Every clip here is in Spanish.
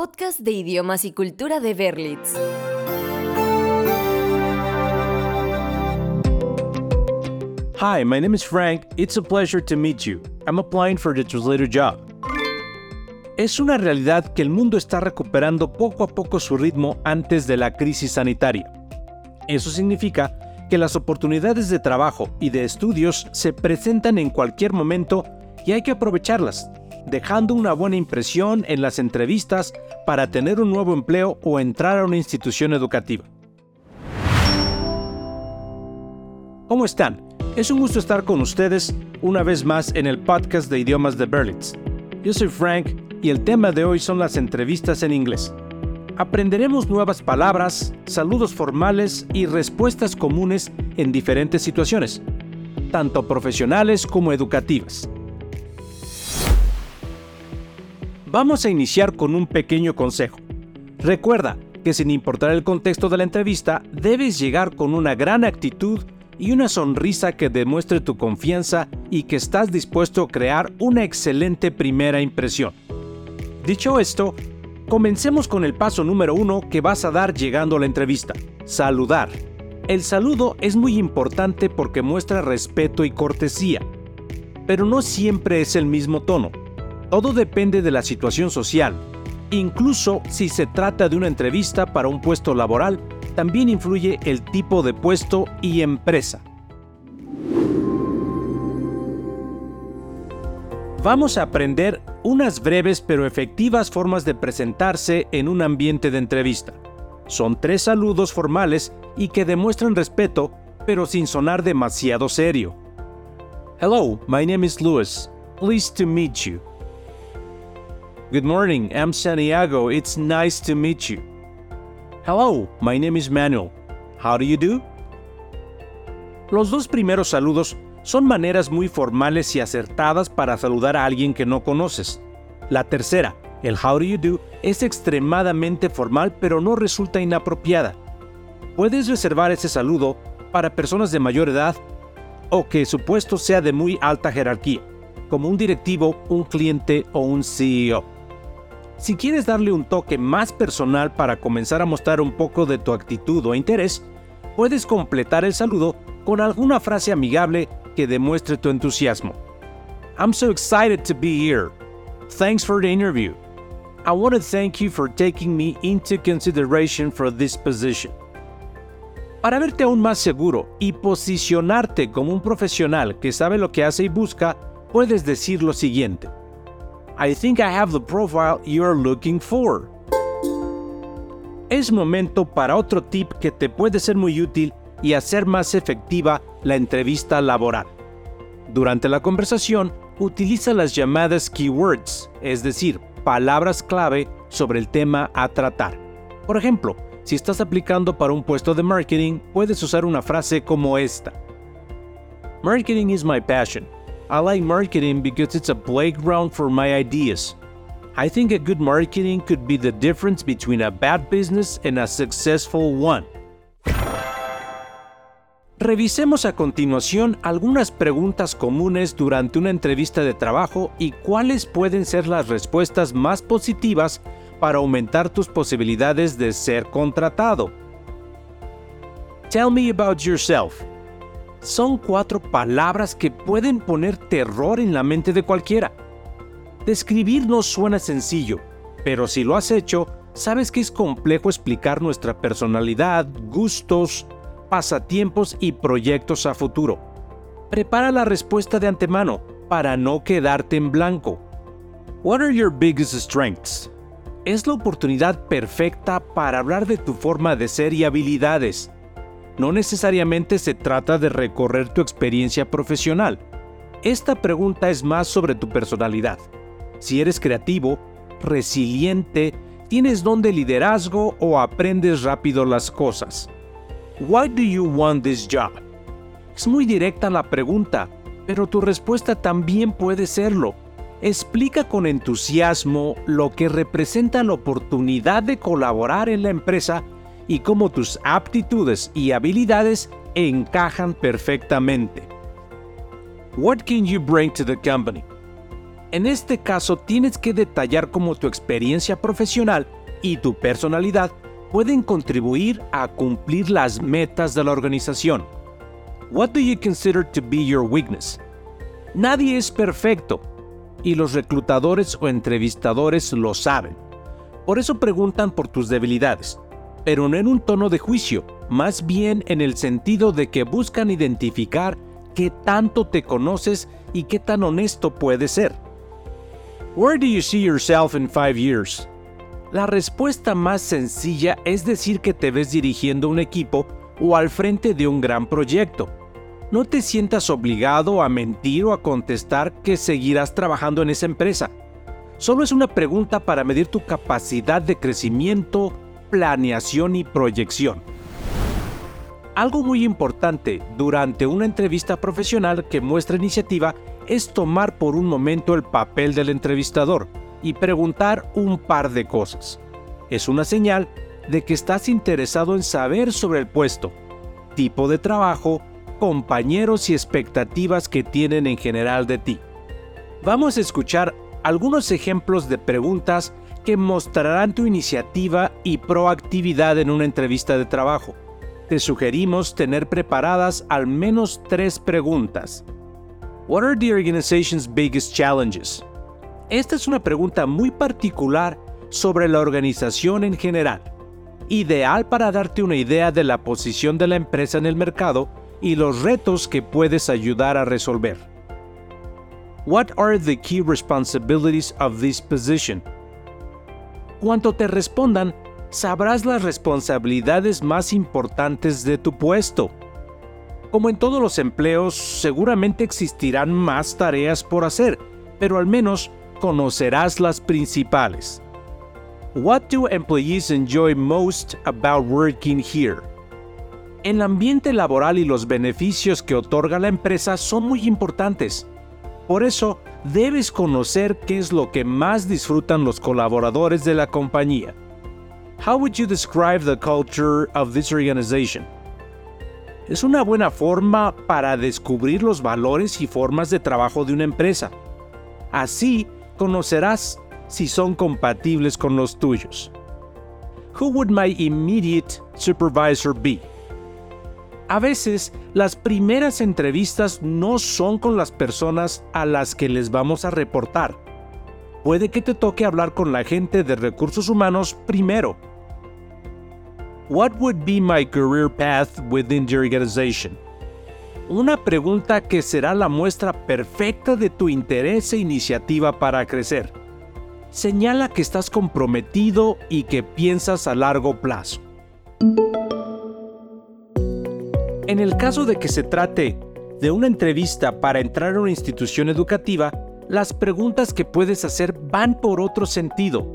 podcast de idiomas y cultura de Berlitz. Hi, my name is Frank. It's a pleasure to meet you. I'm applying for the translator job. Es una realidad que el mundo está recuperando poco a poco su ritmo antes de la crisis sanitaria. Eso significa que las oportunidades de trabajo y de estudios se presentan en cualquier momento y hay que aprovecharlas, dejando una buena impresión en las entrevistas para tener un nuevo empleo o entrar a una institución educativa. ¿Cómo están? Es un gusto estar con ustedes una vez más en el podcast de idiomas de Berlitz. Yo soy Frank y el tema de hoy son las entrevistas en inglés. Aprenderemos nuevas palabras, saludos formales y respuestas comunes en diferentes situaciones, tanto profesionales como educativas. Vamos a iniciar con un pequeño consejo. Recuerda que sin importar el contexto de la entrevista, debes llegar con una gran actitud y una sonrisa que demuestre tu confianza y que estás dispuesto a crear una excelente primera impresión. Dicho esto, comencemos con el paso número uno que vas a dar llegando a la entrevista, saludar. El saludo es muy importante porque muestra respeto y cortesía, pero no siempre es el mismo tono. Todo depende de la situación social. Incluso si se trata de una entrevista para un puesto laboral, también influye el tipo de puesto y empresa. Vamos a aprender unas breves pero efectivas formas de presentarse en un ambiente de entrevista. Son tres saludos formales y que demuestran respeto, pero sin sonar demasiado serio. Hello, my name is Louis. Pleased to meet you. Good morning, I'm Santiago. It's nice to meet you. Hello, my name is Manuel. How do you do? Los dos primeros saludos son maneras muy formales y acertadas para saludar a alguien que no conoces. La tercera, el how do you do, es extremadamente formal pero no resulta inapropiada. Puedes reservar ese saludo para personas de mayor edad o que su puesto sea de muy alta jerarquía, como un directivo, un cliente o un CEO. Si quieres darle un toque más personal para comenzar a mostrar un poco de tu actitud o interés, puedes completar el saludo con alguna frase amigable que demuestre tu entusiasmo. I'm so excited to be here. Thanks for the interview. I want to thank you for taking me into consideration for this position. Para verte aún más seguro y posicionarte como un profesional que sabe lo que hace y busca, puedes decir lo siguiente. I think I have the profile you're looking for. Es momento para otro tip que te puede ser muy útil y hacer más efectiva la entrevista laboral. Durante la conversación, utiliza las llamadas keywords, es decir, palabras clave sobre el tema a tratar. Por ejemplo, si estás aplicando para un puesto de marketing, puedes usar una frase como esta. Marketing is my passion. I like marketing because it's a playground for my ideas. I think a good marketing could be the difference between a bad business and a successful one. Revisemos a continuación algunas preguntas comunes durante una entrevista de trabajo y cuáles pueden ser las respuestas más positivas para aumentar tus posibilidades de ser contratado. Tell me about yourself son cuatro palabras que pueden poner terror en la mente de cualquiera. Describir no suena sencillo, pero si lo has hecho, sabes que es complejo explicar nuestra personalidad, gustos, pasatiempos y proyectos a futuro. Prepara la respuesta de antemano para no quedarte en blanco. What are your biggest strengths? Es la oportunidad perfecta para hablar de tu forma de ser y habilidades no necesariamente se trata de recorrer tu experiencia profesional. Esta pregunta es más sobre tu personalidad. Si eres creativo, resiliente, tienes don de liderazgo o aprendes rápido las cosas. Why do you want this job? Es muy directa la pregunta, pero tu respuesta también puede serlo. Explica con entusiasmo lo que representa la oportunidad de colaborar en la empresa y cómo tus aptitudes y habilidades encajan perfectamente. What can you bring to the company? En este caso tienes que detallar cómo tu experiencia profesional y tu personalidad pueden contribuir a cumplir las metas de la organización. What do you consider to be your weakness? Nadie es perfecto y los reclutadores o entrevistadores lo saben. Por eso preguntan por tus debilidades, pero no en un tono de juicio, más bien en el sentido de que buscan identificar qué tanto te conoces y qué tan honesto puedes ser. Where do you see yourself in five years? La respuesta más sencilla es decir que te ves dirigiendo un equipo o al frente de un gran proyecto. No te sientas obligado a mentir o a contestar que seguirás trabajando en esa empresa. Solo es una pregunta para medir tu capacidad de crecimiento, planeación y proyección. Algo muy importante durante una entrevista profesional que muestra iniciativa es tomar por un momento el papel del entrevistador y preguntar un par de cosas. Es una señal de que estás interesado en saber sobre el puesto, tipo de trabajo, compañeros y expectativas que tienen en general de ti. Vamos a escuchar algunos ejemplos de preguntas mostrarán tu iniciativa y proactividad en una entrevista de trabajo. Te sugerimos tener preparadas al menos tres preguntas. What are the organization's biggest challenges? Esta es una pregunta muy particular sobre la organización en general, ideal para darte una idea de la posición de la empresa en el mercado y los retos que puedes ayudar a resolver. What are the key responsibilities of this position? Cuanto te respondan, sabrás las responsabilidades más importantes de tu puesto. Como en todos los empleos, seguramente existirán más tareas por hacer, pero al menos conocerás las principales. What do employees enjoy most about working here? El ambiente laboral y los beneficios que otorga la empresa son muy importantes. Por eso, debes conocer qué es lo que más disfrutan los colaboradores de la compañía. How would you describe the culture of this organization? Es una buena forma para descubrir los valores y formas de trabajo de una empresa. Así, conocerás si son compatibles con los tuyos. Who would my immediate supervisor be? A veces, las primeras entrevistas no son con las personas a las que les vamos a reportar. Puede que te toque hablar con la gente de recursos humanos primero. What would be my career path within the organization? Una pregunta que será la muestra perfecta de tu interés e iniciativa para crecer. Señala que estás comprometido y que piensas a largo plazo. En el caso de que se trate de una entrevista para entrar a una institución educativa, las preguntas que puedes hacer van por otro sentido,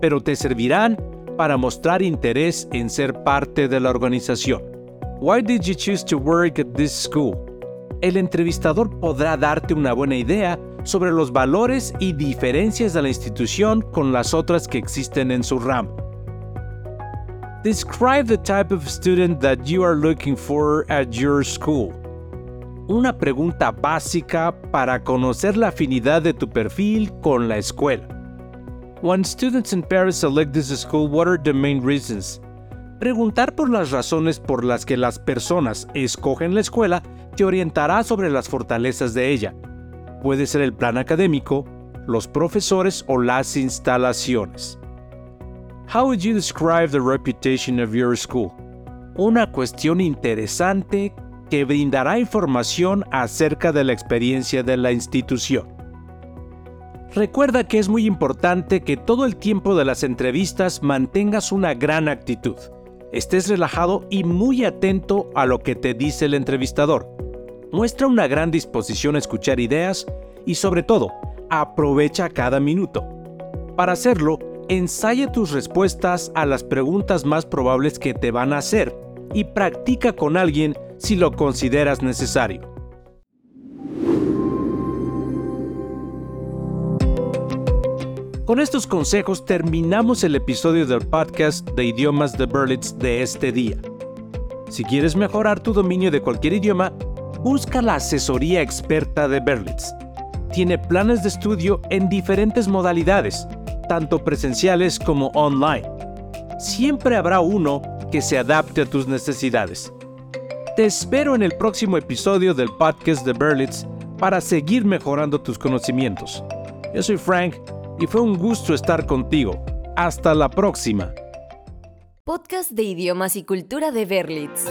pero te servirán para mostrar interés en ser parte de la organización. Why did you choose to work at this school? El entrevistador podrá darte una buena idea sobre los valores y diferencias de la institución con las otras que existen en su ramo. Describe the type of student that you are looking for at your school. Una pregunta básica para conocer la afinidad de tu perfil con la escuela. When students in Paris select this school, what are the main reasons? Preguntar por las razones por las que las personas escogen la escuela te orientará sobre las fortalezas de ella. Puede ser el plan académico, los profesores o las instalaciones. How would you describe the reputation of your school? Una cuestión interesante que brindará información acerca de la experiencia de la institución. Recuerda que es muy importante que todo el tiempo de las entrevistas mantengas una gran actitud estés relajado y muy atento a lo que te dice el entrevistador. Muestra una gran disposición a escuchar ideas y sobre todo, aprovecha cada minuto. Para hacerlo, ensaya tus respuestas a las preguntas más probables que te van a hacer y practica con alguien si lo consideras necesario. Con estos consejos terminamos el episodio del podcast de idiomas de Berlitz de este día. Si quieres mejorar tu dominio de cualquier idioma, busca la asesoría experta de Berlitz. tiene planes de estudio en diferentes modalidades, tanto presenciales como online. Siempre habrá uno que se adapte a tus necesidades. Te espero en el próximo episodio del podcast de Berlitz para seguir mejorando tus conocimientos. Yo soy Frank y fue un gusto estar contigo. Hasta la próxima. Podcast de idiomas y cultura de Berlitz.